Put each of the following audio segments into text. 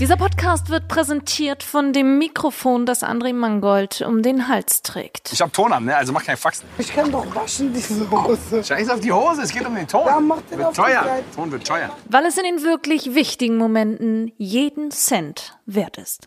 Dieser Podcast wird präsentiert von dem Mikrofon, das André Mangold um den Hals trägt. Ich hab Ton an, ne? also mach keine Faxen. Ich kann doch waschen, diese Hose. Scheiß auf die Hose, es geht um den Ton. Ja, mach den wird auf die teuer. Ton wird teuer. Weil es in den wirklich wichtigen Momenten jeden Cent wert ist.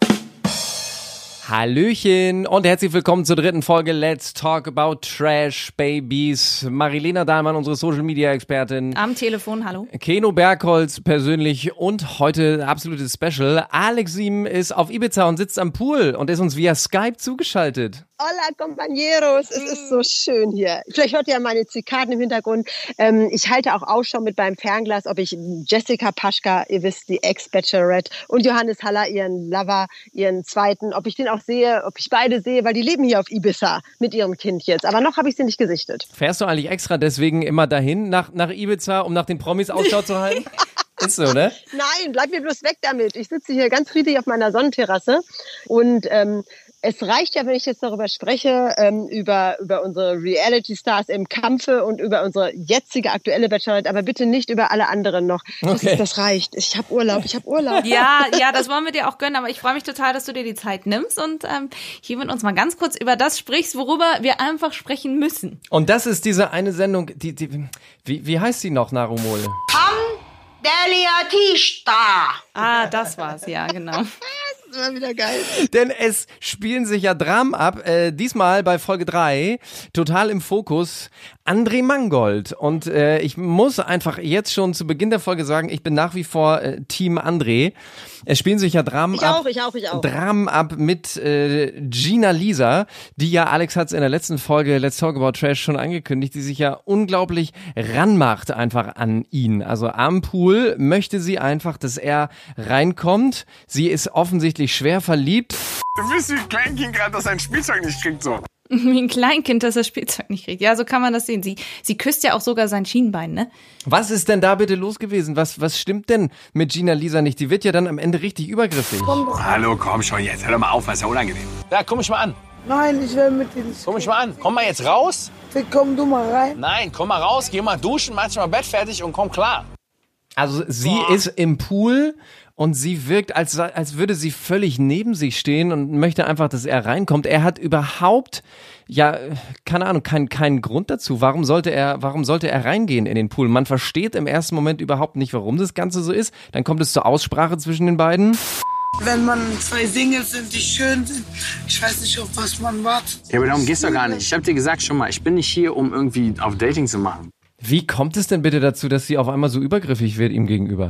Hallöchen und herzlich willkommen zur dritten Folge Let's Talk About Trash Babies. Marilena Dahlmann, unsere Social Media Expertin. Am Telefon, hallo. Keno Bergholz persönlich und heute ein absolutes Special. Alex Sim ist auf Ibiza und sitzt am Pool und ist uns via Skype zugeschaltet. Hola, compañeros. Es ist so schön hier. Vielleicht hört ihr ja meine Zikaden im Hintergrund. Ähm, ich halte auch Ausschau mit meinem Fernglas, ob ich Jessica Paschka, ihr wisst, die Ex-Bachelorette, und Johannes Haller, ihren Lover, ihren zweiten, ob ich den auch sehe, ob ich beide sehe, weil die leben hier auf Ibiza mit ihrem Kind jetzt. Aber noch habe ich sie nicht gesichtet. Fährst du eigentlich extra deswegen immer dahin nach, nach Ibiza, um nach den Promis Ausschau zu halten? Ist so, ne? Nein, bleib mir bloß weg damit. Ich sitze hier ganz friedlich auf meiner Sonnenterrasse und ähm, es reicht ja, wenn ich jetzt darüber spreche, ähm, über, über unsere Reality-Stars im Kampfe und über unsere jetzige aktuelle Bachelorette, aber bitte nicht über alle anderen noch. Das, Okay. das reicht. Ich habe Urlaub, ich habe Urlaub. Ja, ja, das wollen wir dir auch gönnen, aber ich freue mich total, dass du dir die Zeit nimmst und ähm, hier mit uns mal ganz kurz über das sprichst, worüber wir einfach sprechen müssen. Und das ist diese eine Sendung, die, die wie, wie heißt sie noch, Narumol? Delia Tista. Ah, das war's, ja, genau. Das war wieder geil. Denn es spielen sich ja Dramen ab. Äh, diesmal bei Folge 3, total im Fokus, André Mangold. Und äh, ich muss einfach jetzt schon zu Beginn der Folge sagen, ich bin nach wie vor äh, Team André. Es spielen sich ja Dramen Ich ab. auch, ich auch, ich auch. Dramen ab mit äh, Gina Lisa, die ja, Alex hat es in der letzten Folge Let's Talk About Trash schon angekündigt, die sich ja unglaublich ranmacht einfach an ihn. Also am Pool möchte sie einfach, dass er reinkommt. Sie ist offensichtlich schwer verliebt. Du bist wie ein Kleinkind gerade, das sein Spielzeug nicht kriegt so. Wie ein Kleinkind, das das Spielzeug nicht kriegt. Ja, so kann man das sehen. Sie, sie küsst ja auch sogar sein Schienbein, ne? Was ist denn da bitte los gewesen? Was, was stimmt denn mit Gina Lisa nicht? Die wird ja dann am Ende richtig übergriffig. Hallo, komm schon jetzt, hör doch mal auf, was ist ja unangenehm. Ja, komm mich mal an. Nein, ich will mit dir nicht. Komm mich mal an. Komm mal jetzt raus. Komm du mal rein. Nein, komm mal raus, geh mal duschen, mach dich mal Bett fertig und komm klar. Also sie ist im Pool und sie wirkt, als, als würde sie völlig neben sich stehen und möchte einfach, dass er reinkommt. Er hat überhaupt, ja, keine Ahnung, keinen keinen Grund dazu. Warum sollte er, warum sollte er reingehen in den Pool? Man versteht im ersten Moment überhaupt nicht, warum das Ganze so ist. Dann kommt es zur Aussprache zwischen den beiden. Wenn man zwei Singles sind, die schön sind, ich weiß nicht, auf was man wartet. Ja, aber darum geht's doch gar nicht. Ich hab dir gesagt schon mal, ich bin nicht hier, um irgendwie auf Dating zu machen. Wie kommt es denn bitte dazu, dass sie auf einmal so übergriffig wird ihm gegenüber?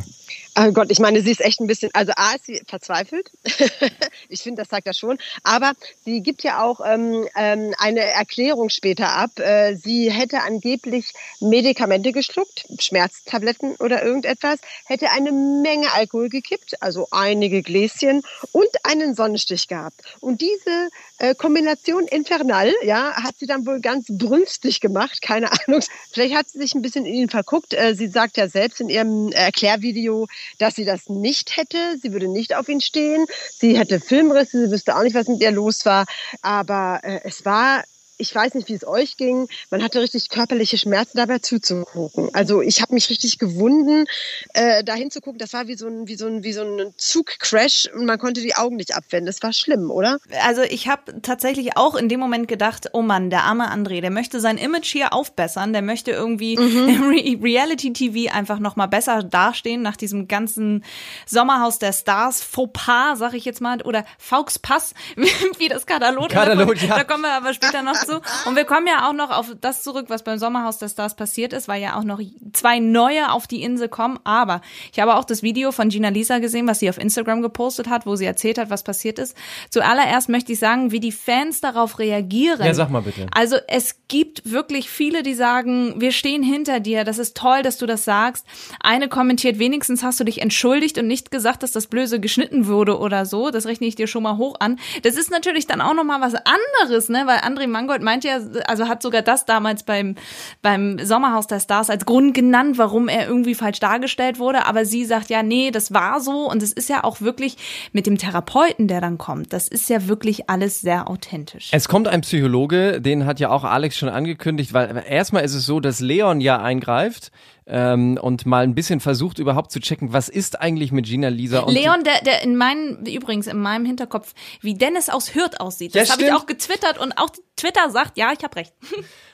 Oh Gott, ich meine, sie ist echt ein bisschen, also A ist sie verzweifelt. ich finde, das sagt er schon. Aber sie gibt ja auch ähm, ähm, eine Erklärung später ab. Äh, sie hätte angeblich Medikamente geschluckt, Schmerztabletten oder irgendetwas, hätte eine Menge Alkohol gekippt, also einige Gläschen und einen Sonnenstich gehabt. Und diese äh, Kombination infernal, ja, hat sie dann wohl ganz brünstig gemacht, keine Ahnung. Vielleicht hat sie sich ein bisschen in ihn verguckt. Äh, sie sagt ja selbst in ihrem Erklärvideo, dass sie das nicht hätte. Sie würde nicht auf ihn stehen. Sie hätte Filmrisse, sie wüsste auch nicht, was mit ihr los war. Aber äh, es war ich weiß nicht, wie es euch ging. Man hatte richtig körperliche Schmerzen dabei zuzugucken. Also ich habe mich richtig gewunden, äh, da hinzugucken. Das war wie so ein, wie so ein, wie so ein Zugcrash und man konnte die Augen nicht abwenden. Das war schlimm, oder? Also ich habe tatsächlich auch in dem Moment gedacht, oh Mann, der arme André, der möchte sein Image hier aufbessern, der möchte irgendwie im Re Reality-TV einfach nochmal besser dastehen nach diesem ganzen Sommerhaus der Stars Fauxpas, sag ich jetzt mal, oder Fauxpass, wie das Katalog. Katalog, ja. Da kommen wir aber später noch zu. Und wir kommen ja auch noch auf das zurück, was beim Sommerhaus der Stars passiert ist, weil ja auch noch zwei neue auf die Insel kommen. Aber ich habe auch das Video von Gina Lisa gesehen, was sie auf Instagram gepostet hat, wo sie erzählt hat, was passiert ist. Zuallererst möchte ich sagen, wie die Fans darauf reagieren. Ja, sag mal bitte. Also es gibt wirklich viele, die sagen, wir stehen hinter dir, das ist toll, dass du das sagst. Eine kommentiert, wenigstens hast du dich entschuldigt und nicht gesagt, dass das Blöse geschnitten wurde oder so. Das rechne ich dir schon mal hoch an. Das ist natürlich dann auch noch mal was anderes, ne? Weil André Mangold Therapeut meint ja, also hat sogar das damals beim, beim Sommerhaus der Stars als Grund genannt, warum er irgendwie falsch dargestellt wurde. Aber sie sagt ja, nee, das war so. Und es ist ja auch wirklich mit dem Therapeuten, der dann kommt, das ist ja wirklich alles sehr authentisch. Es kommt ein Psychologe, den hat ja auch Alex schon angekündigt, weil erstmal ist es so, dass Leon ja eingreift ähm, und mal ein bisschen versucht überhaupt zu checken, was ist eigentlich mit Gina Lisa und Leon, der, der in meinem, übrigens in meinem Hinterkopf, wie Dennis aus Hürth aussieht. Ja, Das habe ich auch getwittert und auch Twitter sagt, ja, ich habe recht.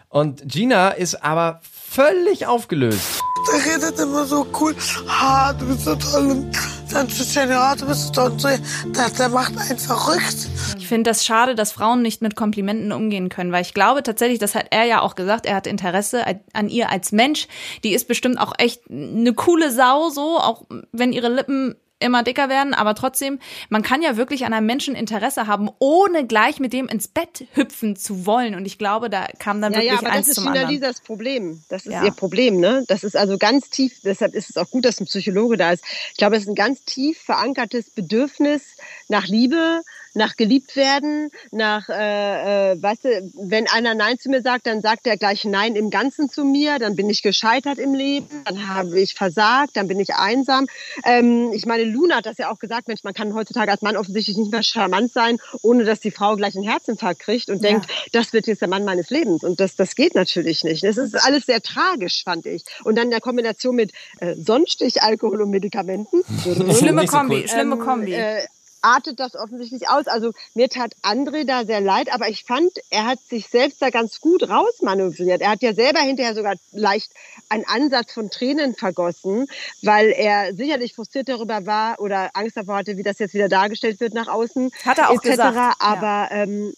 und Gina ist aber völlig aufgelöst. Der redet immer so cool. Ha, du bist so toll. Dann zu du bist. Und so. Der, der macht einen verrückt. Ich finde das schade, dass Frauen nicht mit Komplimenten umgehen können, weil ich glaube tatsächlich, das hat er ja auch gesagt, er hat Interesse an ihr als Mensch. Die ist bestimmt auch echt eine coole Sau, so, auch wenn ihre Lippen immer dicker werden, aber trotzdem, man kann ja wirklich an einem Menschen Interesse haben, ohne gleich mit dem ins Bett hüpfen zu wollen. Und ich glaube, da kam dann Ja, wirklich ja, aber eins das ist zum anderen. Lisas Problem. Das ist Ja. ihr Problem, ne? Das ist also ganz tief, deshalb ist es auch gut, dass ein Psychologe da ist. Ich glaube, es ist ein ganz tief verankertes Bedürfnis nach Liebe, nach geliebt werden, nach, äh, äh, weißt du, wenn einer Nein zu mir sagt, dann sagt er gleich Nein im Ganzen zu mir, dann bin ich gescheitert im Leben, dann habe ich versagt, dann bin ich einsam. Ähm, ich meine, Luna hat das ja auch gesagt, Mensch, man kann heutzutage als Mann offensichtlich nicht mehr charmant sein, ohne dass die Frau gleich einen Herzinfarkt kriegt und denkt, das wird jetzt der Mann meines Lebens. Und das, das geht natürlich nicht. Das ist alles sehr tragisch, fand ich. Und dann in der Kombination mit äh, Sonnenstich, Alkohol und Medikamenten. Schlimme so Kombi, cool. schlimme Ähm, Kombi. Äh, artet das offensichtlich aus. Also mir tat André da sehr leid, aber ich fand, er hat sich selbst da ganz gut rausmanövriert. Er hat ja selber hinterher sogar leicht einen Ansatz von Tränen vergossen, weil er sicherlich frustriert darüber war oder Angst davor hatte, wie das jetzt wieder dargestellt wird nach außen. Hat er auch etc. gesagt, ja. Aber ähm,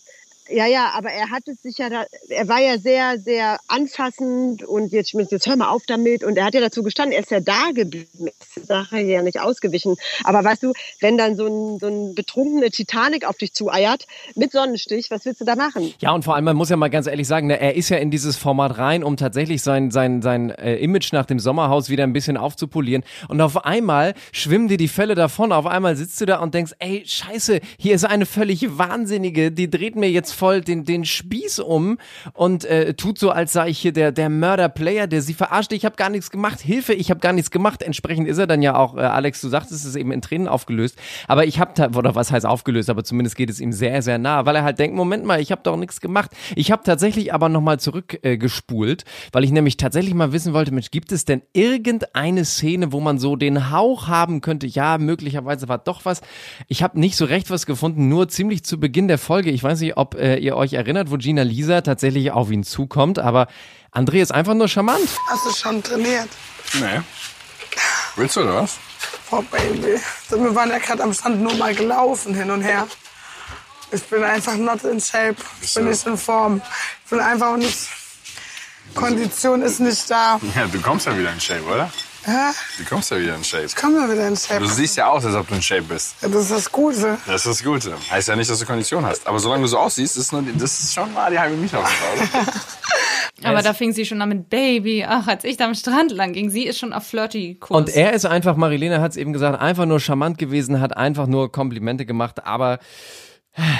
ja, ja, aber er hat es sich ja, da, er war ja sehr, sehr anfassend und jetzt, jetzt hör mal auf damit und er hat ja dazu gestanden, er ist ja da geblieben, ist die Sache ja nicht ausgewichen. Aber weißt du, wenn dann so ein, so ein betrunkene Titanic auf dich zueiert mit Sonnenstich, was willst du da machen? Ja, und vor allem, man muss ja mal ganz ehrlich sagen, ne, er ist ja in dieses Format rein, um tatsächlich sein, sein, sein äh, Image nach dem Sommerhaus wieder ein bisschen aufzupolieren. Und auf einmal schwimmen dir die Fälle davon. Auf einmal sitzt du da und denkst, ey, scheiße, hier ist eine völlig Wahnsinnige, die dreht mir jetzt voll den, den Spieß um und äh, tut so, als sei ich hier der, der Mörder-Player, der sie verarscht. Ich habe gar nichts gemacht. Hilfe, ich habe gar nichts gemacht. Entsprechend ist er dann ja auch, äh, Alex, du sagtest, es eben in Tränen aufgelöst. Aber ich habe, oder was heißt aufgelöst, aber zumindest geht es ihm sehr, sehr nah, weil er halt denkt, Moment mal, ich habe doch nichts gemacht. Ich habe tatsächlich aber nochmal zurückgespult, äh, weil ich nämlich tatsächlich mal wissen wollte, Mensch, gibt es denn irgendeine Szene, wo man so den Hauch haben könnte, ja, möglicherweise war doch was. Ich habe nicht so recht was gefunden, nur ziemlich zu Beginn der Folge. Ich weiß nicht, ob äh, ihr euch erinnert, wo Gina Lisa tatsächlich auf ihn zukommt, aber André ist einfach nur charmant. Hast du schon trainiert? Nee. Willst du oder was? Oh, Baby. So, Wir waren ja gerade am Strand nur mal gelaufen, hin und her. Ich bin einfach not in shape. Ich bin nicht in Form. Ich bin einfach nicht. Kondition ist nicht da. Ja, du kommst ja wieder in Shape, oder? Hä? Du kommst ja wieder in Shape. Komm mal wieder in Shape. Du siehst ja aus, als ob du in Shape bist. Ja, das ist das Gute. Das ist das Gute. Heißt ja nicht, dass du Kondition hast. Aber solange du so aussiehst, ist nur die, das ist schon mal die halbe Miete auf? Aber da fing sie schon an mit Baby. Ach, als ich da am Strand lang ging, sie ist schon auf Flirty-Kurs. Und er ist einfach, Marilena hat es eben gesagt, einfach nur charmant gewesen, hat einfach nur Komplimente gemacht, aber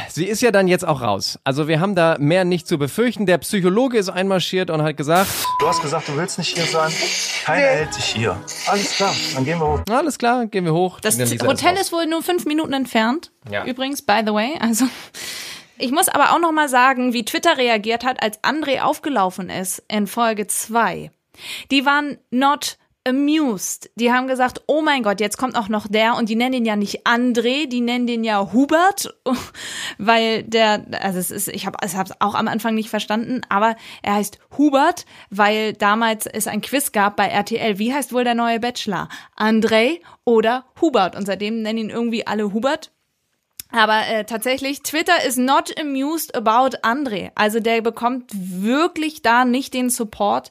sie ist ja dann jetzt auch raus. Also wir haben da mehr nicht zu befürchten. Der Psychologe ist einmarschiert und hat gesagt, Du hast gesagt, du willst nicht hier sein. Keiner hält dich hier. Alles klar, dann gehen wir hoch. alles klar, gehen wir hoch. Das Hotel raus. ist wohl nur fünf Minuten entfernt. Ja. Übrigens, by the way. Also, ich muss aber auch noch mal sagen, wie Twitter reagiert hat, als André aufgelaufen ist in Folge 2. Die waren not amused. Die haben gesagt, oh mein Gott, jetzt kommt auch noch der und die nennen ihn ja nicht André, die nennen den ja Hubert, weil der, also es ist, ich habe es hab's auch am Anfang nicht verstanden, aber er heißt Hubert, weil damals es ein Quiz gab bei RTL. Wie heißt wohl der neue Bachelor? André oder Hubert? Und seitdem nennen ihn irgendwie alle Hubert. Aber äh, tatsächlich, Twitter is not amused about André. Also der bekommt wirklich da nicht den Support.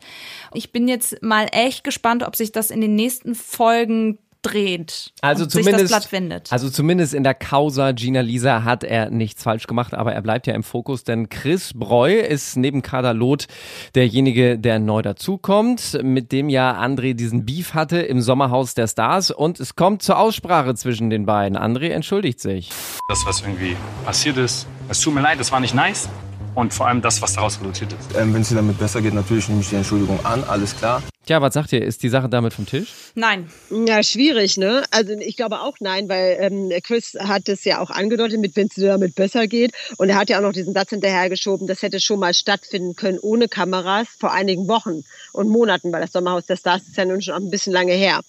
Ich bin jetzt mal echt gespannt, ob sich das in den nächsten Folgen dreht. Also zumindest, das Blatt wendet. also zumindest in der Causa Gina Lisa hat er nichts falsch gemacht, aber er bleibt ja im Fokus, denn Chris Breu ist neben Kader Loth derjenige, der neu dazukommt, mit dem ja André diesen Beef hatte im Sommerhaus der Stars und es kommt zur Aussprache zwischen den beiden. André entschuldigt sich. Das, was irgendwie passiert ist, es tut mir leid, das war nicht nice. Und vor allem das, was daraus resultiert ist. Ähm, Wenn es dir damit besser geht, natürlich nehme ich die Entschuldigung an, alles klar. Tja, was sagt ihr? Ist die Sache damit vom Tisch? Nein. Ja, schwierig, ne? Also ich glaube auch nein, weil ähm, Chris hat es ja auch angedeutet, mit wenn es dir damit besser geht. Und er hat ja auch noch diesen Satz hinterhergeschoben, das hätte schon mal stattfinden können ohne Kameras vor einigen Wochen und Monaten, weil das Sommerhaus der Stars ist ja nun schon ein bisschen lange her.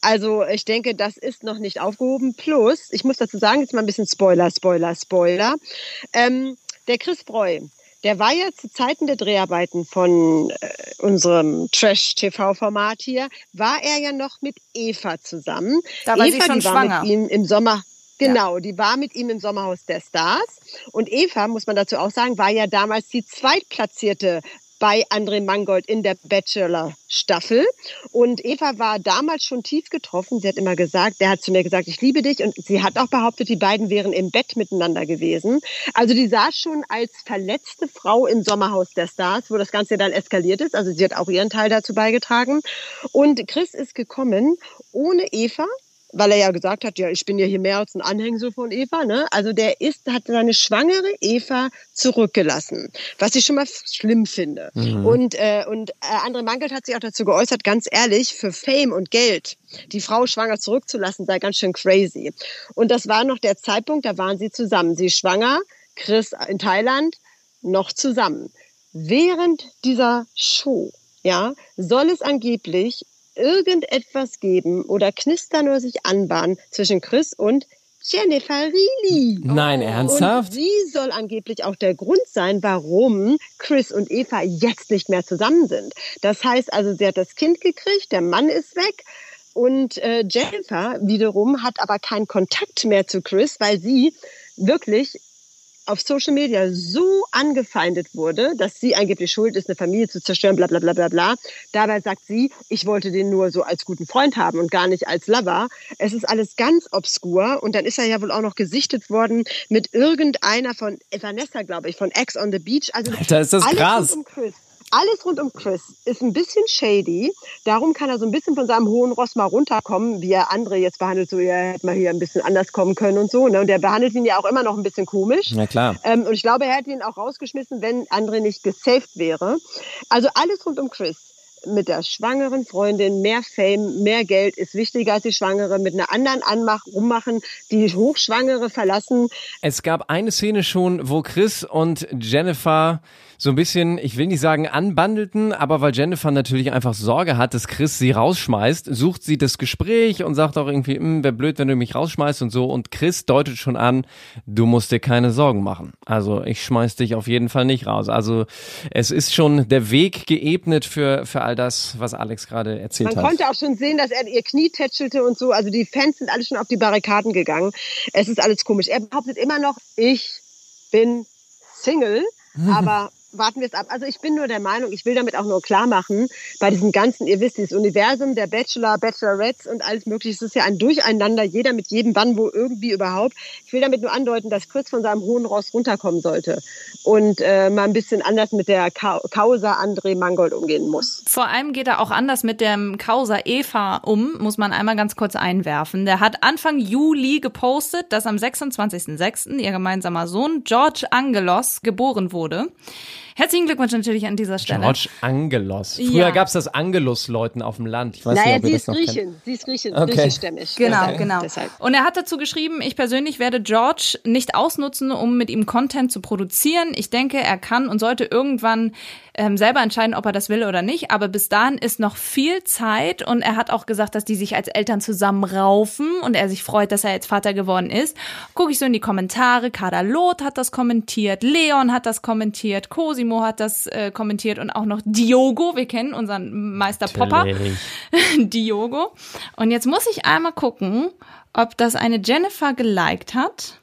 Also ich denke, das ist noch nicht aufgehoben. Plus, ich muss dazu sagen, jetzt mal ein bisschen Spoiler, Spoiler, Spoiler. Ähm, der Chris Breu, der war ja zu Zeiten der Dreharbeiten von äh, unserem Trash-TV-Format hier, war er ja noch mit Eva zusammen. Da war Eva, sie schon die war schwanger. mit ihm im Sommer. Genau, die war mit ihm im Sommerhaus der Stars. Und Eva, muss man dazu auch sagen, war ja damals die zweitplatzierte bei André Mangold in der Bachelor-Staffel. Und Eva war damals schon tief getroffen. Sie hat immer gesagt, der hat zu mir gesagt, ich liebe dich. Und sie hat auch behauptet, die beiden wären im Bett miteinander gewesen. Also die saß schon als verletzte Frau im Sommerhaus der Stars, wo das Ganze dann eskaliert ist. Also sie hat auch ihren Teil dazu beigetragen. Und Chris ist gekommen ohne Eva weil er ja gesagt hat, ja, ich bin ja hier mehr als ein Anhängsel von Eva, ne? Also der ist, hat seine schwangere Eva zurückgelassen, was ich schon mal schlimm finde. Und, äh, und äh, André Mangelt hat sich auch dazu geäußert, ganz ehrlich, für Fame und Geld die Frau schwanger zurückzulassen, sei ganz schön crazy. Und das war noch der Zeitpunkt, da waren sie zusammen. Sie schwanger, Chris in Thailand, noch zusammen. Während dieser Show, ja, soll es angeblich irgendetwas geben oder knistern oder sich anbahnen zwischen Chris und Jennifer Reilly. Nein, ernsthaft? Und sie soll angeblich auch der Grund sein, warum Chris und Eva jetzt nicht mehr zusammen sind. Das heißt also, sie hat das Kind gekriegt, der Mann ist weg. Und äh, Jennifer wiederum hat aber keinen Kontakt mehr zu Chris, weil sie wirklich auf Social Media so angefeindet wurde, dass sie angeblich schuld ist, eine Familie zu zerstören, bla bla bla bla bla. Dabei sagt sie, ich wollte den nur so als guten Freund haben und gar nicht als Lover. Es ist alles ganz obskur und dann ist er ja wohl auch noch gesichtet worden mit irgendeiner von Vanessa, glaube ich, von Ex on the Beach. Also Alter, ist das alles krass. Um Chris. Alles rund um Chris ist ein bisschen shady. Darum kann er so ein bisschen von seinem hohen Ross mal runterkommen, wie er andere jetzt behandelt. So, er hätte mal hier ein bisschen anders kommen können und so. Ne? Und der behandelt ihn ja auch immer noch ein bisschen komisch. Na klar. Ähm, und ich glaube, er hätte ihn auch rausgeschmissen, wenn André nicht gesaved wäre. Also alles rund um Chris. Mit der schwangeren Freundin, mehr Fame, mehr Geld ist wichtiger als die Schwangere. Mit einer anderen Anmach rummachen, die Hochschwangere verlassen. Es gab eine Szene schon, wo Chris und Jennifer so ein bisschen, ich will nicht sagen anbandelten, aber weil Jennifer natürlich einfach Sorge hat, dass Chris sie rausschmeißt, sucht sie das Gespräch und sagt auch irgendwie, "Hm, wäre blöd, wenn du mich rausschmeißt und so. Und Chris deutet schon an, du musst dir keine Sorgen machen. Also ich schmeiß dich auf jeden Fall nicht raus. Also es ist schon der Weg geebnet für, für all das, was Alex gerade erzählt Man hat. konnte auch schon sehen, dass er ihr Knie tätschelte und so. Also die Fans sind alle schon auf die Barrikaden gegangen. Es ist alles komisch. Er behauptet immer noch, ich bin Single, aber warten wir es ab. Also ich bin nur der Meinung, ich will damit auch nur klar machen, bei diesem ganzen, ihr wisst, dieses Universum der Bachelor, Bachelorettes und alles mögliche, es ist ja ein Durcheinander, jeder mit jedem, wann, wo, irgendwie überhaupt. Ich will damit nur andeuten, dass Chris von seinem hohen Ross runterkommen sollte und äh, mal ein bisschen anders mit der Ka Causa André Mangold umgehen muss. Vor allem geht er auch anders mit dem Causa Eva um, muss man einmal ganz kurz einwerfen. Der hat Anfang Juli gepostet, dass am 26.06. ihr gemeinsamer Sohn George Angelos geboren wurde. Herzlichen Glückwunsch natürlich an dieser Stelle. George Angelos. Früher Ja. gab's das Angelos-Leuten auf dem Land. Ich weiß Naja, nicht, ob sie das ist noch kennt. Griechin, sie ist Griechin, Okay. griechischstämmig. Genau, Deshalb- genau. Deshalb. Und er hat dazu geschrieben, ich persönlich werde George nicht ausnutzen, um mit ihm Content zu produzieren. Ich denke, er kann und sollte irgendwann ähm, selber entscheiden, ob er das will oder nicht. Aber bis dahin ist noch viel Zeit und er hat auch gesagt, dass die sich als Eltern zusammenraufen und er sich freut, dass er jetzt Vater geworden ist. Gucke ich so in die Kommentare. Kader Loth hat das kommentiert, Leon hat das kommentiert, Cosimo hat das äh, kommentiert und auch noch Diogo. Wir kennen unseren Meister Popper. Diogo. Und jetzt muss ich einmal gucken, ob das eine Jennifer geliked hat.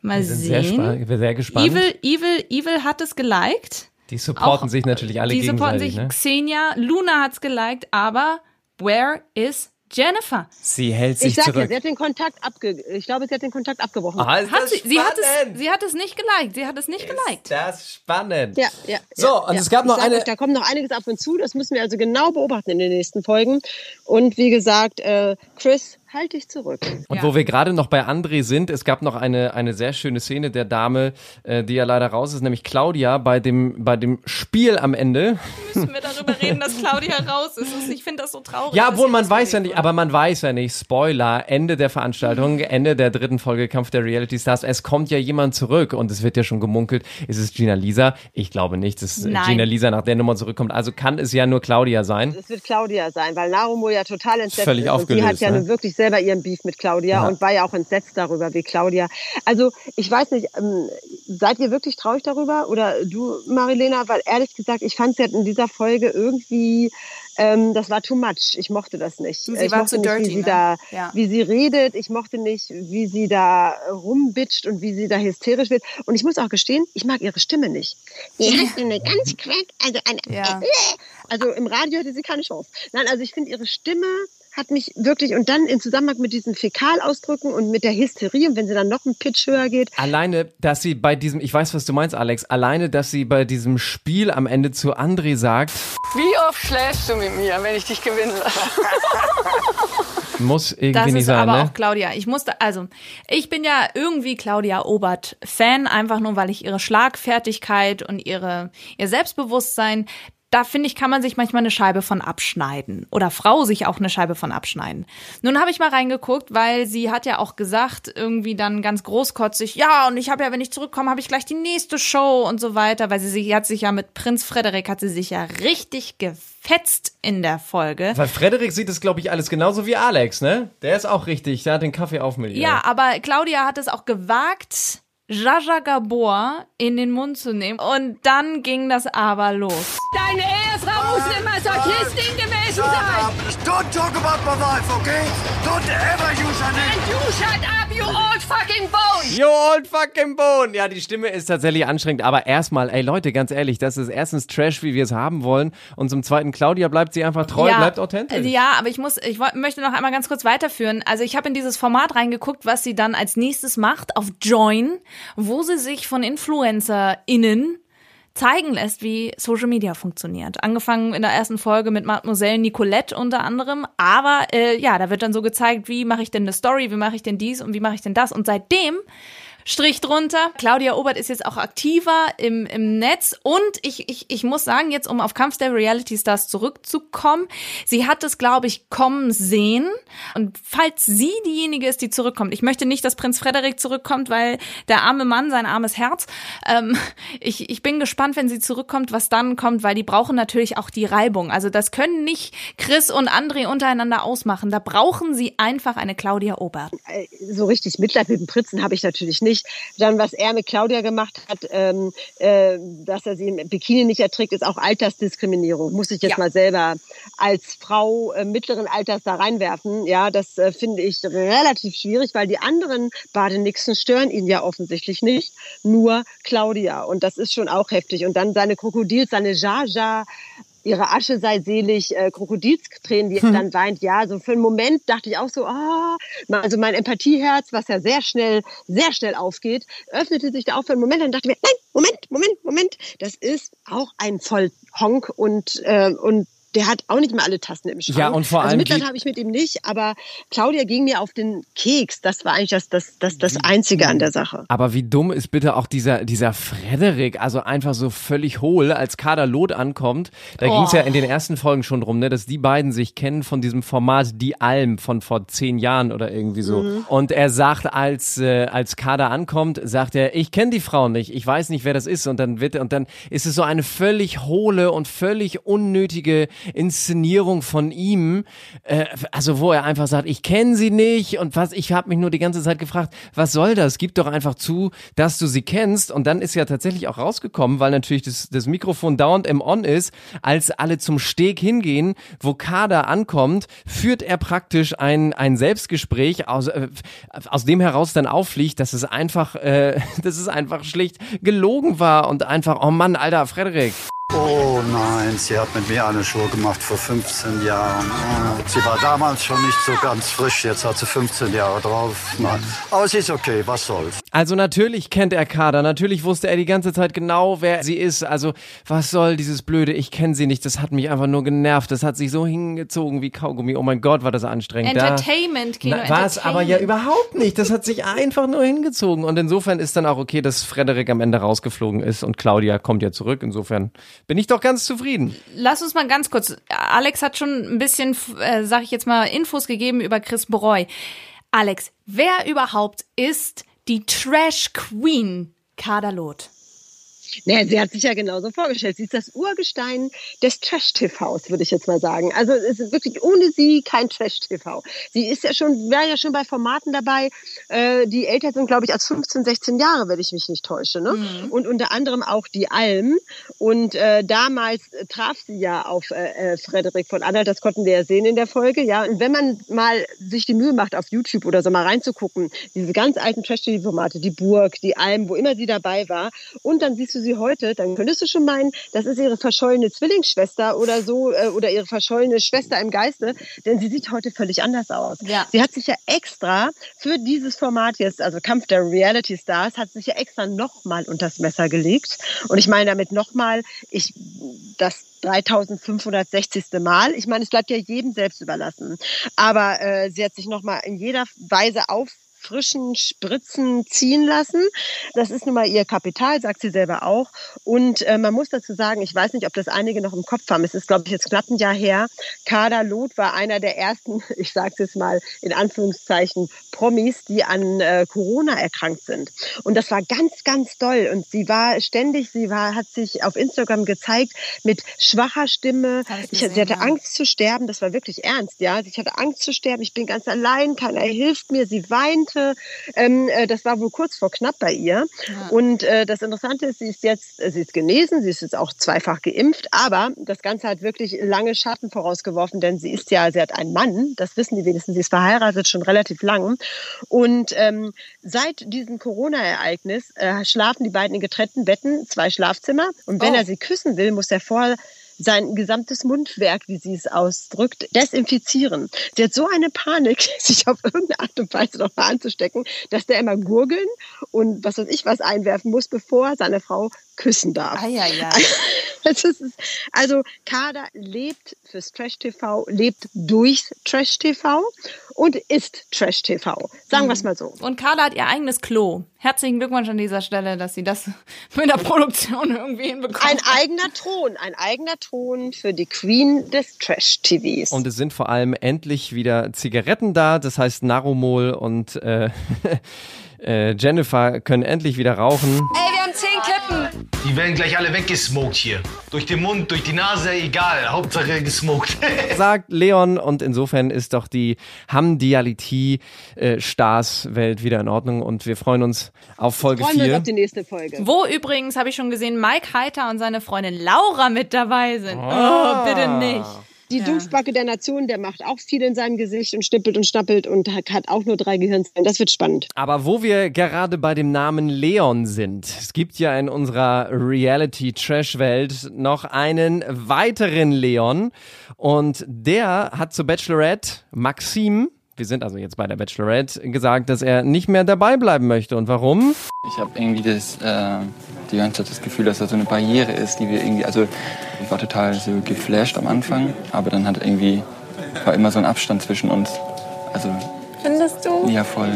Mal Wir sehr, sehen. wir sind sehr gespannt. Evil, Evil, Evil hat es geliked. die supporten auch- sich natürlich alle Die supporten gegenseitig. sich. Ne? Xenia, Luna hat's geliked, aber where is Jennifer? Sie hält Ich sich sag ja, zurück. sie hat den Kontakt abge ich glaube, sie hat den Kontakt abgebrochen. Ah, ist Hat das sie, sie, hat spannend. es, sie hat es nicht geliked. Sie hat es nicht geliked. Das ist spannend. Ja, ja. So, ja, und ja. es gab Ich noch sag eine- Euch, da kommt noch einiges auf uns zu. Das müssen wir also genau beobachten in den nächsten Folgen. Und wie gesagt, äh, Chris halt dich zurück. Und Ja. wo wir gerade noch bei André sind, es gab noch eine, eine sehr schöne Szene der Dame, äh, die ja leider raus ist, nämlich Claudia bei dem, bei dem Spiel am Ende. Müssen wir darüber reden, dass Claudia raus ist. Ich finde das so traurig. Ja, obwohl man weiß ja nicht, aber man weiß ja nicht. Spoiler, Ende der Veranstaltung, Ende der dritten Folge Kampf der Reality Stars. Es kommt ja jemand zurück und es wird ja schon gemunkelt, ist es Gina Lisa? Ich glaube nicht, dass Nein. Gina Lisa nach der Nummer zurückkommt. Also kann es ja nur Claudia sein. Es wird Claudia sein, weil Narumo ja total entsetzt Völlig ist. Und sie hat aufgelöst, ja ne? nun wirklich selber ihren Beef mit Claudia Ja. und war ja auch entsetzt darüber, wie Claudia. Also ich weiß nicht, ähm, seid ihr wirklich traurig darüber? Oder du, Marilena? Weil ehrlich gesagt, ich fand sie hat in dieser Folge irgendwie, ähm, das war too much. Ich mochte das nicht. Sie ich war mochte zu nicht, dirty, wie sie ne? da, Ja. wie sie redet. Ich mochte nicht, wie sie da rumbitscht und wie sie da hysterisch wird. Und ich muss auch gestehen, ich mag ihre Stimme nicht. Die hat so eine ganz quack, also eine, Ja. also im Radio hatte sie keine Chance. Nein, also ich finde ihre Stimme hat mich wirklich und dann im Zusammenhang mit diesen Fäkalausdrücken und mit der Hysterie und wenn sie dann noch einen Pitch höher geht, Alleine, dass sie bei diesem, ich weiß, was du meinst, Alex, alleine, dass sie bei diesem Spiel am Ende zu André sagt, Wie oft schläfst du mit mir, wenn ich dich gewinnen lasse? muss irgendwie Das nicht ist sein, aber ne? auch Claudia. Ich musste, also, ich bin ja irgendwie Claudia Obert Fan, einfach nur, weil ich ihre Schlagfertigkeit und ihre, ihr Selbstbewusstsein, da finde ich, kann man sich manchmal eine Scheibe von abschneiden. Oder Frau sich auch eine Scheibe von abschneiden. Nun habe ich mal reingeguckt, weil sie hat ja auch gesagt, irgendwie dann ganz großkotzig, ja, und ich habe ja, wenn ich zurückkomme, habe ich gleich die nächste Show und so weiter, weil sie, sie hat sich ja mit Prinz Frederik, hat sie sich ja richtig gefetzt in der Folge. Weil Frederik sieht es, glaube ich, alles genauso wie Alex, ne? Der ist auch richtig, der hat den Kaffee auf mit ihr. Ja, aber Claudia hat es auch gewagt, Jaja Gabor in den Mund zu nehmen. Und dann ging das aber los. Deine Ehefrau muss eine Masochistin gewesen sein. Don't talk about my wife, okay? Don't ever use her name. And you shut up, you old fucking bone. You old fucking bone. Ja, die Stimme ist tatsächlich anstrengend, aber erstmal, ey Leute, ganz ehrlich, das ist erstens Trash, wie wir es haben wollen und zum zweiten, Claudia bleibt sie einfach treu, bleibt authentisch. Ja, aber ich muss, ich möchte noch einmal ganz kurz weiterführen. Also ich habe in dieses Format reingeguckt, was sie dann als nächstes macht auf Join, wo sie sich von InfluencerInnen zeigen lässt, wie Social Media funktioniert. Angefangen in der ersten Folge mit Mademoiselle Nicolette unter anderem. Aber äh, ja, da wird dann so gezeigt, wie mache ich denn eine Story, wie mache ich denn dies und wie mache ich denn das. Und seitdem Strich drunter. Claudia Obert ist jetzt auch aktiver im, im Netz und ich, ich, ich muss sagen, jetzt um auf Kampf der Reality Stars zurückzukommen, sie hat es, glaube ich, kommen sehen und falls sie diejenige ist, die zurückkommt, ich möchte nicht, dass Prinz Frederik zurückkommt, weil der arme Mann, sein armes Herz, ähm, ich, ich bin gespannt, wenn sie zurückkommt, was dann kommt, weil die brauchen natürlich auch die Reibung. Also das können nicht Chris und André untereinander ausmachen. Da brauchen sie einfach eine Claudia Obert. äh, so richtig Mitleid mit dem Pritzen habe ich natürlich nicht. Dann, was er mit Claudia gemacht hat, ähm, äh, dass er sie im Bikini nicht erträgt, ist auch Altersdiskriminierung. Muss ich jetzt Ja. mal selber als Frau äh, mittleren Alters da reinwerfen. Ja, das äh, finde ich relativ schwierig, weil die anderen Badenixen stören ihn ja offensichtlich nicht, nur Claudia. Und das ist schon auch heftig. Und dann seine Krokodils, seine Jaja, ihre Asche sei selig, äh, Krokodilstränen, die er dann weint. Ja, so für einen Moment dachte ich auch so, ah, also mein Empathieherz, was ja sehr schnell, sehr schnell aufgeht, öffnete sich da auch für einen Moment. Dann dachte ich mir, nein, Moment, Moment, Moment, das ist auch ein Vollhonk und äh, und der hat auch nicht mal alle Tasten im Schrank. Ja, und vor also allem Mitleid geht- habe ich mit ihm nicht, aber Claudia ging mir auf den Keks. Das war eigentlich das, das, das, das Einzige an der Sache. Aber wie dumm ist bitte auch dieser, dieser Frederik, also einfach so völlig hohl, als Kader Lot ankommt. Da Oh. ging es ja in den ersten Folgen schon drum, ne, dass die beiden sich kennen von diesem Format Die Alm von vor zehn Jahren oder irgendwie so. Mhm. Und er sagt, als, äh, als Kader ankommt, sagt er, ich kenne die Frau nicht, ich weiß nicht, wer das ist. Und dann wird und dann ist es so eine völlig hohle und völlig unnötige Inszenierung von ihm, äh, also wo er einfach sagt, ich kenne sie nicht und was, ich habe mich nur die ganze Zeit gefragt, was soll das? Gib doch einfach zu, dass du sie kennst und dann ist ja tatsächlich auch rausgekommen, weil natürlich das, das Mikrofon dauernd im On ist, als alle zum Steg hingehen, wo Kader ankommt, führt er praktisch ein, ein Selbstgespräch, aus, äh, aus dem heraus dann auffliegt, dass es einfach, äh, dass es einfach schlicht gelogen war und einfach, oh Mann, Alter, Frederik. Oh nein, sie hat mit mir eine Show gemacht vor 15 Jahren. Oh, Sie war damals schon nicht so ganz frisch, jetzt hat sie 15 Jahre drauf. Nein. Aber sie ist okay, was soll's. Also natürlich kennt er Kader, natürlich wusste er die ganze Zeit genau, wer sie ist. Also was soll dieses blöde, ich kenne sie nicht, das hat mich einfach nur genervt. Das hat sich so hingezogen wie Kaugummi. Oh mein Gott, war das anstrengend. Entertainment, Kino, Na, war es aber ja überhaupt nicht. Das hat sich einfach nur hingezogen. Und insofern ist dann auch okay, dass Frederik am Ende rausgeflogen ist und Claudia kommt ja zurück. Insofern bin ich doch ganz zufrieden. Lass uns mal ganz kurz. Alex hat schon ein bisschen, äh, sag ich jetzt mal, Infos gegeben über Chris Beroy. Alex, wer überhaupt ist die Trash Queen Kaderlot? Naja, sie hat sich ja genauso vorgestellt. Sie ist das Urgestein des Trash-TVs, würde ich jetzt mal sagen. Also es ist wirklich ohne sie kein Trash-TV. Sie ist ja schon, war ja schon bei Formaten dabei, äh, die älter sind, glaube ich, als 15, 16 Jahre, wenn ich mich nicht täusche. Ne? Und unter anderem auch die Alm. Und äh, damals traf sie ja auf äh, äh, Frederik von Anhalt, das konnten wir ja sehen in der Folge. Ja, und wenn man mal sich die Mühe macht, auf YouTube oder so mal reinzugucken, diese ganz alten Trash-TV-Formate, die Burg, die Alm, wo immer sie dabei war, und dann siehst du sie heute, dann könntest du schon meinen, das ist ihre verschollene Zwillingsschwester oder so, äh, oder ihre verschollene Schwester im Geiste, denn sie sieht heute völlig anders aus. Ja. Sie hat sich ja extra für dieses Format jetzt, also Kampf der Reality Stars, hat sich ja extra nochmal unters Messer gelegt. Und ich meine damit nochmal, ich, das 3560. Mal. Ich meine, es bleibt ja jedem selbst überlassen. Aber äh, sie hat sich nochmal in jeder Weise auf frischen Spritzen ziehen lassen. Das ist nun mal ihr Kapital, sagt sie selber auch. Und äh, man muss dazu sagen, ich weiß nicht, ob das einige noch im Kopf haben. Es ist, glaube ich, jetzt knapp ein Jahr her. Kader Loth war einer der ersten, ich sage es jetzt mal in Anführungszeichen, Promis, die an äh, Corona erkrankt sind. Und das war ganz, ganz doll. Und sie war ständig, sie war, hat sich auf Instagram gezeigt mit schwacher Stimme. Ich, sie hatte Angst zu sterben. Das war wirklich ernst, ja. Ich hatte Angst zu sterben. Ich bin ganz allein. Keiner hilft mir. Sie weinte. Ähm, äh, das war wohl kurz vor knapp bei ihr. Und äh, das Interessante ist, sie ist jetzt, äh, sie ist genesen. Sie ist jetzt auch zweifach geimpft. Aber das Ganze hat wirklich lange Schatten vorausgeworfen, denn sie ist ja, sie hat einen Mann. Das wissen die wenigsten. Sie ist verheiratet schon relativ lang. Und ähm, seit diesem Corona-Ereignis äh, schlafen die beiden in getrennten Betten, zwei Schlafzimmer. Und wenn Oh. er sie küssen will, muss er vorher sein gesamtes Mundwerk, wie sie es ausdrückt, desinfizieren. Sie hat so eine Panik, sich auf irgendeine Art und Weise noch mal anzustecken, dass der immer gurgeln und was weiß ich was einwerfen muss, bevor seine Frau küssen darf. Eieiei. Das ist, also Kader lebt fürs Trash TV, lebt durchs Trash TV und ist Trash TV. Sagen wir es mal so. Und Carla hat ihr eigenes Klo. Herzlichen Glückwunsch an dieser Stelle, dass sie das mit der Produktion irgendwie hinbekommt. Ein eigener Thron, ein eigener Thron für die Queen des Trash TVs. Und es sind vor allem endlich wieder Zigaretten da. Das heißt, Narumol und äh, äh, Jennifer können endlich wieder rauchen. Ey, Die werden gleich alle weggesmoked hier. Durch den Mund, durch die Nase, egal. Hauptsache gesmoked. sagt Leon und insofern ist doch die Hamdiality-Stars-Welt wieder in Ordnung und wir freuen uns auf Folge Freuen wir uns 4. auf die nächste Folge. Wo übrigens, habe ich schon gesehen, Mike Heiter und seine Freundin Laura mit dabei sind. Ah. Oh, bitte nicht. Die Duftbacke der Nation, der macht auch viel in seinem Gesicht und schnippelt und schnappelt und hat hat auch nur drei Gehirnzellen. Das wird spannend. Aber wo wir gerade bei dem Namen Leon sind, es gibt ja in unserer Reality-Trash-Welt noch einen weiteren Leon und der hat zur Bachelorette Maxim, wir sind also jetzt bei der Bachelorette, gesagt, dass er nicht mehr dabei bleiben möchte. Und warum? Ich habe irgendwie das, äh, die ganze Zeit das Gefühl, dass das so eine Barriere ist, die wir irgendwie, also ich war total so geflasht am Anfang, aber dann hat irgendwie, war immer so ein Abstand zwischen uns. Also, Findest du? ja voll.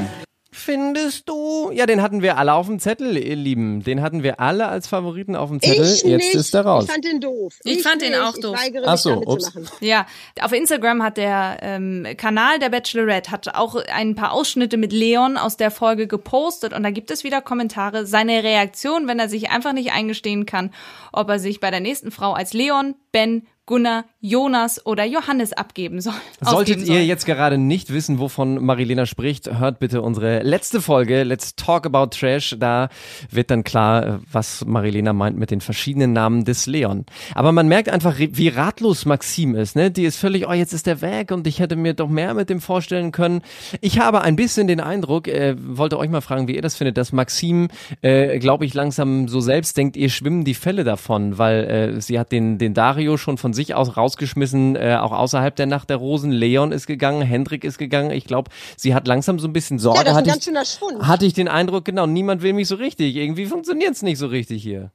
Findest du? Ja, den hatten wir alle auf dem Zettel, ihr Lieben. Den hatten wir alle als Favoriten auf dem Zettel. Ich Jetzt nicht. ist er raus. Ich fand den doof. Ich fand den nicht. auch doof. Ich Ach mich, so, ups. Ja, auf Instagram hat der ähm, Kanal der Bachelorette hat auch ein paar Ausschnitte mit Leon aus der Folge gepostet und da gibt es wieder Kommentare. Seine Reaktion, wenn er sich einfach nicht eingestehen kann, ob er sich bei der nächsten Frau als Leon, Ben, Gunnar, Jonas oder Johannes abgeben soll. Solltet ihr jetzt gerade nicht wissen, wovon Marilena spricht, hört bitte unsere letzte Folge, Let's Talk About Trash. Da wird dann klar, was Marilena meint mit den verschiedenen Namen des Leon. Aber man merkt einfach, wie ratlos Maxim ist. Ne? Die ist völlig, oh, jetzt ist der weg und ich hätte mir doch mehr mit dem vorstellen können. Ich habe ein bisschen den Eindruck, äh, wollte euch mal fragen, wie ihr das findet, dass Maxim, äh, glaube ich, langsam so selbst denkt, ihr schwimmen die Fälle davon, weil äh, sie hat den, den Dario schon von sich aus rausgeschmissen, äh, auch außerhalb der Nacht der Rosen. Leon ist gegangen, Hendrik ist gegangen. Ich glaube, sie hat langsam so ein bisschen Sorge. Ja, das ist ein hatte, ganz schöner Schwund. ich, hatte ich den Eindruck, genau, niemand will mich so richtig. Irgendwie funktioniert es nicht so richtig hier.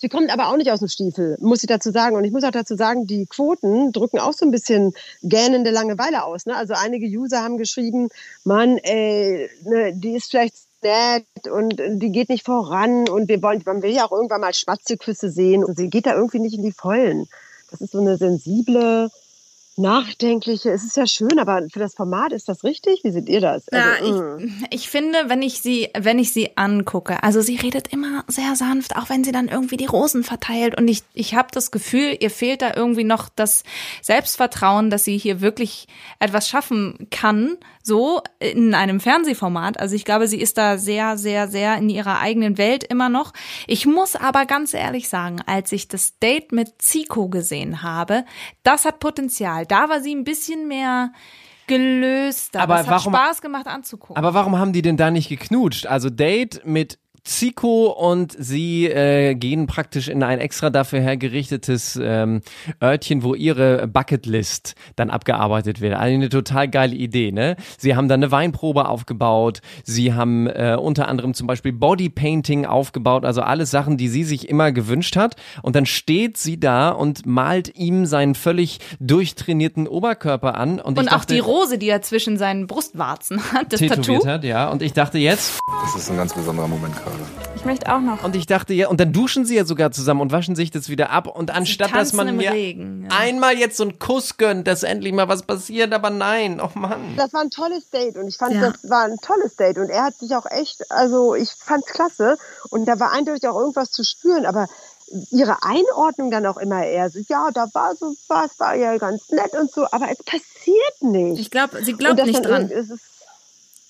Sie kommt aber auch nicht aus dem Stiefel, muss ich dazu sagen. Und ich muss auch dazu sagen, die Quoten drücken auch so ein bisschen gähnende Langeweile aus. Ne? Also einige User haben geschrieben, Mann, ey, ne, die ist vielleicht nett und die geht nicht voran und wir wollen, man will ja auch irgendwann mal Schmatzeküsse sehen und sie geht da irgendwie nicht in die Vollen. Das ist so eine sensible, nachdenkliche, es ist ja schön, aber für das Format ist das richtig? Wie seht ihr das? Ja, Also, mm. ich, ich finde, wenn ich sie, wenn ich sie angucke, also sie redet immer sehr sanft, auch wenn sie dann irgendwie die Rosen verteilt und ich, ich habe das Gefühl, ihr fehlt da irgendwie noch das Selbstvertrauen, dass sie hier wirklich etwas schaffen kann, so in einem Fernsehformat. Also ich glaube, sie ist da sehr, sehr, sehr in ihrer eigenen Welt immer noch. Ich muss aber ganz ehrlich sagen, als ich das Date mit Zico gesehen habe, das hat Potenzial. Da war sie ein bisschen mehr gelöster. Aber Aber es hat warum- Spaß gemacht anzugucken. Aber warum haben die denn da nicht geknutscht? Also Date mit Zico und sie äh, gehen praktisch in ein extra dafür hergerichtetes ähm, Örtchen, wo ihre Bucketlist dann abgearbeitet wird. Also eine total geile Idee, ne? Sie haben dann eine Weinprobe aufgebaut, sie haben äh, unter anderem zum Beispiel Bodypainting aufgebaut, also alles Sachen, die sie sich immer gewünscht hat. Und dann steht sie da und malt ihm seinen völlig durchtrainierten Oberkörper an. Und, und ich auch dachte, die Rose, die er zwischen seinen Brustwarzen hat, das tätowiert Tattoo. hat, ja. Und ich dachte jetzt, Das ist ein ganz besonderer Moment gerade. Ich möchte auch noch. Und ich dachte ja, und dann duschen sie ja sogar zusammen und waschen sich das wieder ab. Und anstatt dass man mir Regen, ja. einmal jetzt so einen Kuss gönnt, dass endlich mal was passiert, aber nein, oh Mann. Das war ein tolles Date und ich fand, Ja. das war ein tolles Date und er hat sich auch echt, also ich fand's klasse und da war eindeutig auch irgendwas zu spüren, aber ihre Einordnung dann auch immer eher so, ja, da war so was, war ja ganz nett und so, aber es passiert nicht. Ich glaube, sie glaubt nicht dran. ist-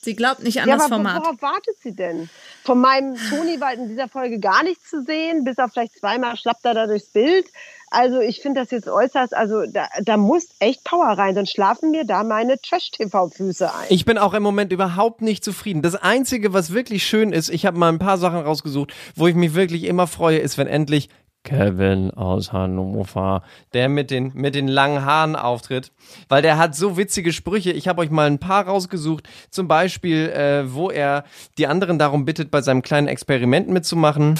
Sie glaubt nicht an ja, das aber Format. worauf wartet sie denn? Von meinem Toni war in dieser Folge gar nichts zu sehen, bis auf vielleicht zweimal schlappt er da durchs Bild. Also ich finde das jetzt äußerst, also da, da muss echt Power rein, sonst schlafen mir da meine Trash-TV-Füße ein. Ich bin auch im Moment überhaupt nicht zufrieden. Das Einzige, was wirklich schön ist, ich habe mal ein paar Sachen rausgesucht, wo ich mich wirklich immer freue, ist, wenn endlich Kevin aus Hannover, der mit den, mit den langen Haaren auftritt, weil der hat so witzige Sprüche. Ich habe euch mal ein paar rausgesucht, zum Beispiel, äh, wo er die anderen darum bittet, bei seinem kleinen Experiment mitzumachen.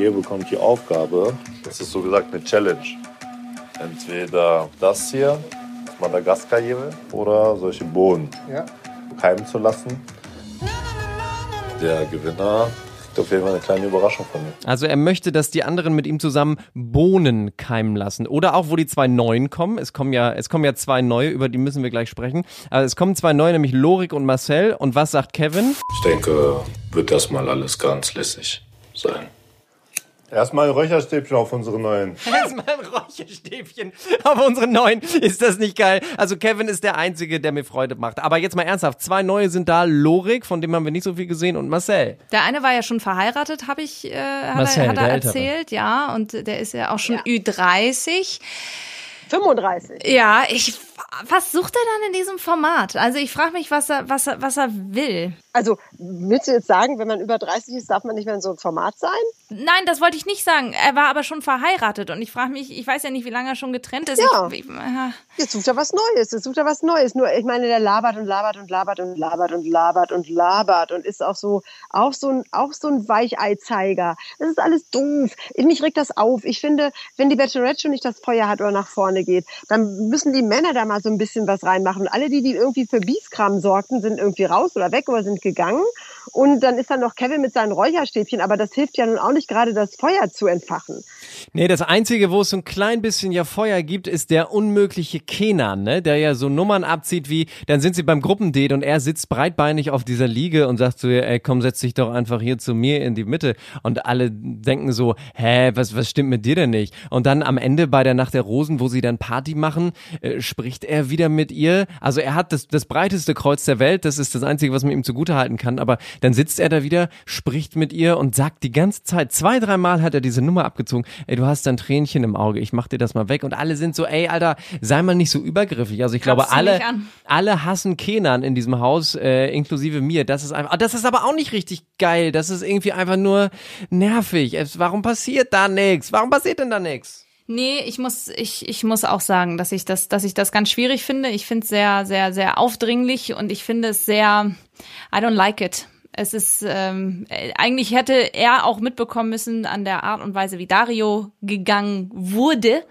Ihr bekommt die Aufgabe, das ist so gesagt eine Challenge. Entweder das hier, das Madagaskar-Jewe, oder solche Bohnen keimen zu lassen. Der Gewinner kriegt auf jeden Fall eine kleine Überraschung von mir. Also er möchte, dass die anderen mit ihm zusammen Bohnen keimen lassen. Oder auch, wo die zwei Neuen kommen. Es kommen ja, es kommen ja zwei neue, über die müssen wir gleich sprechen. Aber es kommen zwei neue, nämlich Lorik und Marcel. Und was sagt Kevin? Ich denke, wird erstmal alles ganz lässig sein. Erstmal ein Räucherstäbchen auf unsere neuen. Erstmal ein Räucherstäbchen auf unsere neuen. Ist das nicht geil? Also Kevin ist der Einzige, der mir Freude macht. Aber jetzt mal ernsthaft. Zwei neue sind da. Lorik, von dem haben wir nicht so viel gesehen. Und Marcel. Der eine war ja schon verheiratet, habe ich, äh, hat Marcel, er, hat er erzählt, ja, und der ist ja auch schon Ü30. 35. Ja, ich, was sucht er dann in diesem Format? Also ich frage mich, was er, was er, was er will. Also, willst du jetzt sagen, wenn man über 30 ist, darf man nicht mehr in so einem Format sein? Nein, das wollte ich nicht sagen. Er war aber schon verheiratet und ich frage mich, ich weiß ja nicht, wie lange er schon getrennt ist. Ja. Ich, ich, äh, Jetzt sucht er was Neues, jetzt sucht er was Neues. Nur, ich meine, der labert und labert und labert und labert und labert und labert und ist auch so, auch so ein, auch so ein Weicheizeiger. Das ist alles doof. Mich regt das auf. Ich finde, wenn die Bachelorette schon nicht das Feuer hat oder nach vorne geht, dann müssen die Männer da mal so ein bisschen was reinmachen. Und alle, die, die irgendwie für Bieskram sorgten, sind irgendwie raus oder weg oder sind gegangen. Und dann ist dann noch Kevin mit seinen Räucherstäbchen, aber das hilft ja nun auch nicht gerade, das Feuer zu entfachen. Nee, das Einzige, wo es so ein klein bisschen ja Feuer gibt, ist der unmögliche Kenan, ne? Der ja so Nummern abzieht wie, dann sind sie beim Gruppendate und er sitzt breitbeinig auf dieser Liege und sagt so, ey, komm, setz dich doch einfach hier zu mir in die Mitte. Und alle denken so, hä, was, was stimmt mit dir denn nicht? Und dann am Ende bei der Nacht der Rosen, wo sie dann Party machen, äh, spricht er wieder mit ihr. Also er hat das, das breiteste Kreuz der Welt, das ist das Einzige, was man ihm zugutehalten kann. Aber dann sitzt er da wieder, spricht mit ihr und sagt die ganze Zeit, zwei, dreimal hat er diese Nummer abgezogen, ey, du hast ein Tränchen im Auge, ich mach dir das mal weg. Und alle sind so, ey, Alter, sei mal nicht so übergriffig. Also ich glaube, Kratzt du alle, alle hassen Kenan in diesem Haus, äh, inklusive mir. Das ist einfach, ah, das ist aber auch nicht richtig geil. Das ist irgendwie einfach nur nervig. Es, warum passiert da nichts? Warum passiert denn da nichts? Nee, ich muss, ich, ich muss auch sagen, dass ich das, dass ich das ganz schwierig finde. Ich finde es sehr, sehr, sehr aufdringlich und ich finde es sehr, I don't like it. Es ist, ähm, äh, eigentlich hätte er auch mitbekommen müssen an der Art und Weise, wie Dario gegangen wurde,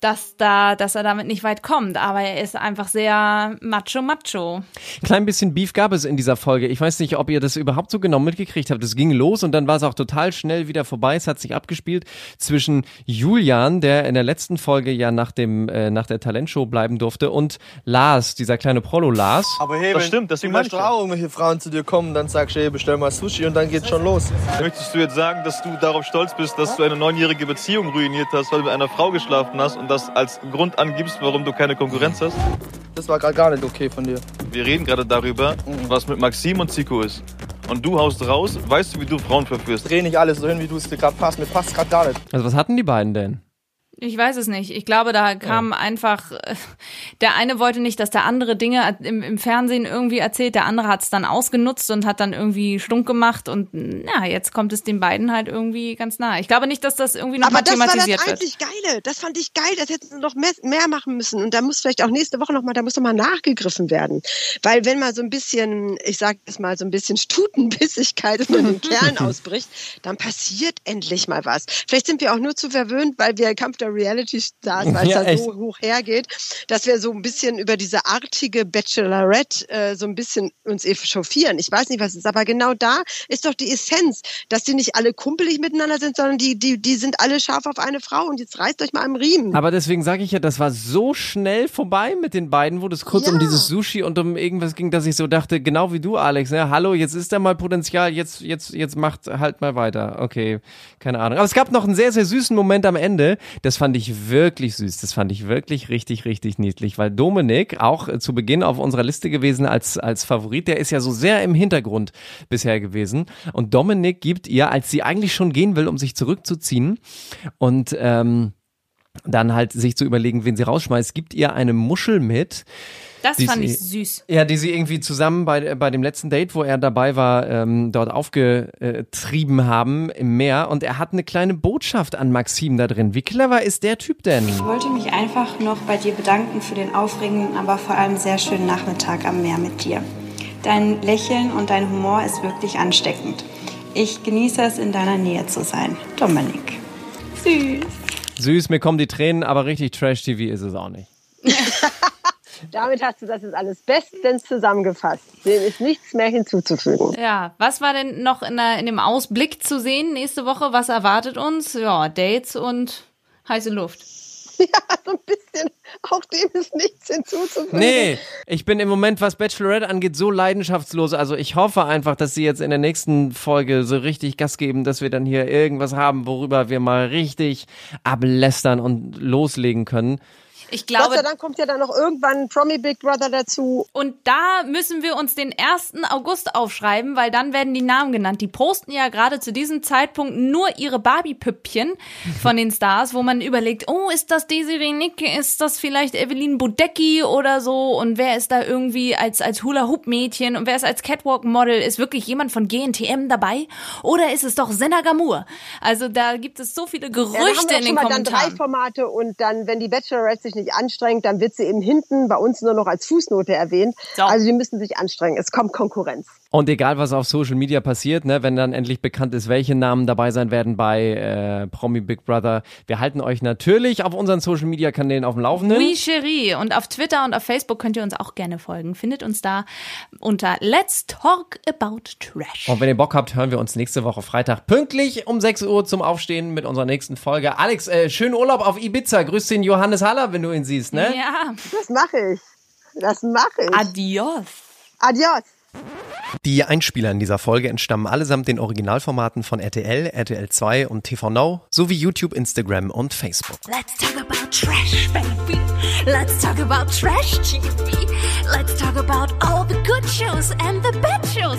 dass da, dass er damit nicht weit kommt. Aber er ist einfach sehr macho, macho. Klein bisschen Beef gab es in dieser Folge. Ich weiß nicht, ob ihr das überhaupt so genau mitgekriegt habt. Es ging los und dann war es auch total schnell wieder vorbei. Es hat sich abgespielt zwischen Julian, der in der letzten Folge ja nach dem äh, nach der Talentshow bleiben durfte, und Lars, dieser kleine Prolo Lars. Aber hey, Das wenn stimmt, deswegen Beispiel auch irgendwelche Frauen zu dir kommen, dann sagst du, hey, bestell mal Sushi und dann geht's schon los. Möchtest du jetzt sagen, dass du darauf stolz bist, dass du eine neunjährige Beziehung ruiniert hast, weil du mit einer Frau geschlafen hast und das als Grund angibst, warum du keine Konkurrenz hast? Das war gerade gar nicht okay von dir. Wir reden gerade darüber, was mit Maxim und Zico ist. Und du haust raus, weißt du, wie du Frauen verführst? Dreh nicht alles so hin, wie du es dir gerade passt. Mir passt gerade gar nicht. Also was hatten die beiden denn? Ich weiß es nicht. Ich glaube, da kam einfach, äh, der eine wollte nicht, dass der andere Dinge im, im Fernsehen irgendwie erzählt, der andere hat es dann ausgenutzt und hat dann irgendwie stunk gemacht und na, jetzt kommt es den beiden halt irgendwie ganz nahe. Ich glaube nicht, dass das irgendwie Aber nochmal das war das thematisiert wird. Geile. Das fand ich geil. Das hätten sie noch mehr, mehr machen müssen. Und da muss vielleicht auch nächste Woche noch mal, da muss noch mal nachgegriffen werden. Weil wenn mal so ein bisschen, ich sag das mal, so ein bisschen Stutenbissigkeit in den Kerlen ausbricht, dann passiert endlich mal was. Vielleicht sind wir auch nur zu verwöhnt, weil wir Kampf der Reality Stars, weil Ja, es da echt. so hoch hergeht, dass wir so ein bisschen über diese artige Bachelorette äh, so ein bisschen uns echauffieren. Ich weiß nicht, was es ist, aber genau da ist doch die Essenz, dass die nicht alle kumpelig miteinander sind, sondern die, die, die sind alle scharf auf eine Frau und jetzt reißt euch mal am Riemen. Aber deswegen sage ich ja, das war so schnell vorbei mit den beiden, wo das kurz um dieses Sushi und um irgendwas ging, dass ich so dachte, genau wie du, Alex, ne? Hallo, jetzt ist da mal Potenzial, jetzt, jetzt, jetzt macht halt mal weiter. Okay, keine Ahnung. Aber es gab noch einen sehr, sehr süßen Moment am Ende. Das fand ich wirklich süß. Das fand ich wirklich richtig, richtig niedlich, weil Dominik auch äh, zu Beginn auf unserer Liste gewesen als, als Favorit, der ist ja so sehr im Hintergrund bisher gewesen. Und Dominik gibt ihr, als sie eigentlich schon gehen will, um sich zurückzuziehen und, ähm, dann halt sich zu überlegen, wen sie rausschmeißt, gibt ihr eine Muschel mit. Das die fand sie, ich süß. Ja, die sie irgendwie zusammen bei, bei dem letzten Date, wo er dabei war, ähm, dort aufgetrieben haben im Meer. Und er hat eine kleine Botschaft an Maxim da drin. Wie clever ist der Typ denn? Ich wollte mich einfach noch bei dir bedanken für den aufregenden, aber vor allem sehr schönen Nachmittag am Meer mit dir. Dein Lächeln und dein Humor ist wirklich ansteckend. Ich genieße es, in deiner Nähe zu sein. Dominik. Süß. Süß, mir kommen die Tränen, aber richtig Trash-TV ist es auch nicht. Damit hast du das jetzt alles bestens zusammengefasst. Dem ist nichts mehr hinzuzufügen. Ja, was war denn noch in, der, in dem Ausblick zu sehen nächste Woche? Was erwartet uns? Ja, Dates und heiße Luft. Auch dem ist nichts hinzuzufügen. Nee, ich bin im Moment, was Bachelorette angeht, so leidenschaftslos. Also ich hoffe einfach, dass sie jetzt in der nächsten Folge so richtig Gas geben, dass wir dann hier irgendwas haben, worüber wir mal richtig ablästern und loslegen können. Ich glaube, Gott sei Dank kommt ja dann noch irgendwann Promi Big Brother dazu. Und da müssen wir uns den 1. August aufschreiben, weil dann werden die Namen genannt. Die posten ja gerade zu diesem Zeitpunkt nur ihre Barbie-Püppchen von den Stars, wo man überlegt, oh, ist das Desiree Nicke, ist das vielleicht Evelyn Bodecki oder so und wer ist da irgendwie als, als Hula-Hoop-Mädchen und wer ist als Catwalk-Model, ist wirklich jemand von GNTM dabei oder ist es doch Senna Gamur? Also da gibt es so viele Ja, Gerüchte wir in den mal dann drei Kommentaren. Formate und dann, wenn die Bachelorette sich nicht anstrengt, dann wird sie eben hinten bei uns nur noch als Fußnote erwähnt. Also die müssen sich anstrengen. Es kommt Konkurrenz. Und egal, was auf Social Media passiert, ne, wenn dann endlich bekannt ist, welche Namen dabei sein werden bei äh, Promi Big Brother, wir halten euch natürlich auf unseren Social Media Kanälen auf dem Laufenden. Oui, chérie. Und auf Twitter und auf Facebook könnt ihr uns auch gerne folgen. Findet uns da unter Let's Talk About Trash. Und wenn ihr Bock habt, hören wir uns nächste Woche Freitag pünktlich um 6 Uhr zum Aufstehen mit unserer nächsten Folge. Alex, äh, schönen Urlaub auf Ibiza. Grüß den Johannes Haller, wenn du ihn siehst, ne? Ja. Das mache ich. Das mache ich. Adios. Adios. Die Einspieler in dieser Folge entstammen allesamt den Originalformaten von RTL, RTL 2 und TV Now sowie YouTube, Instagram und Facebook. Let's talk about trash, baby. Let's talk about trash TV. Let's talk about all the good shows and the bad shows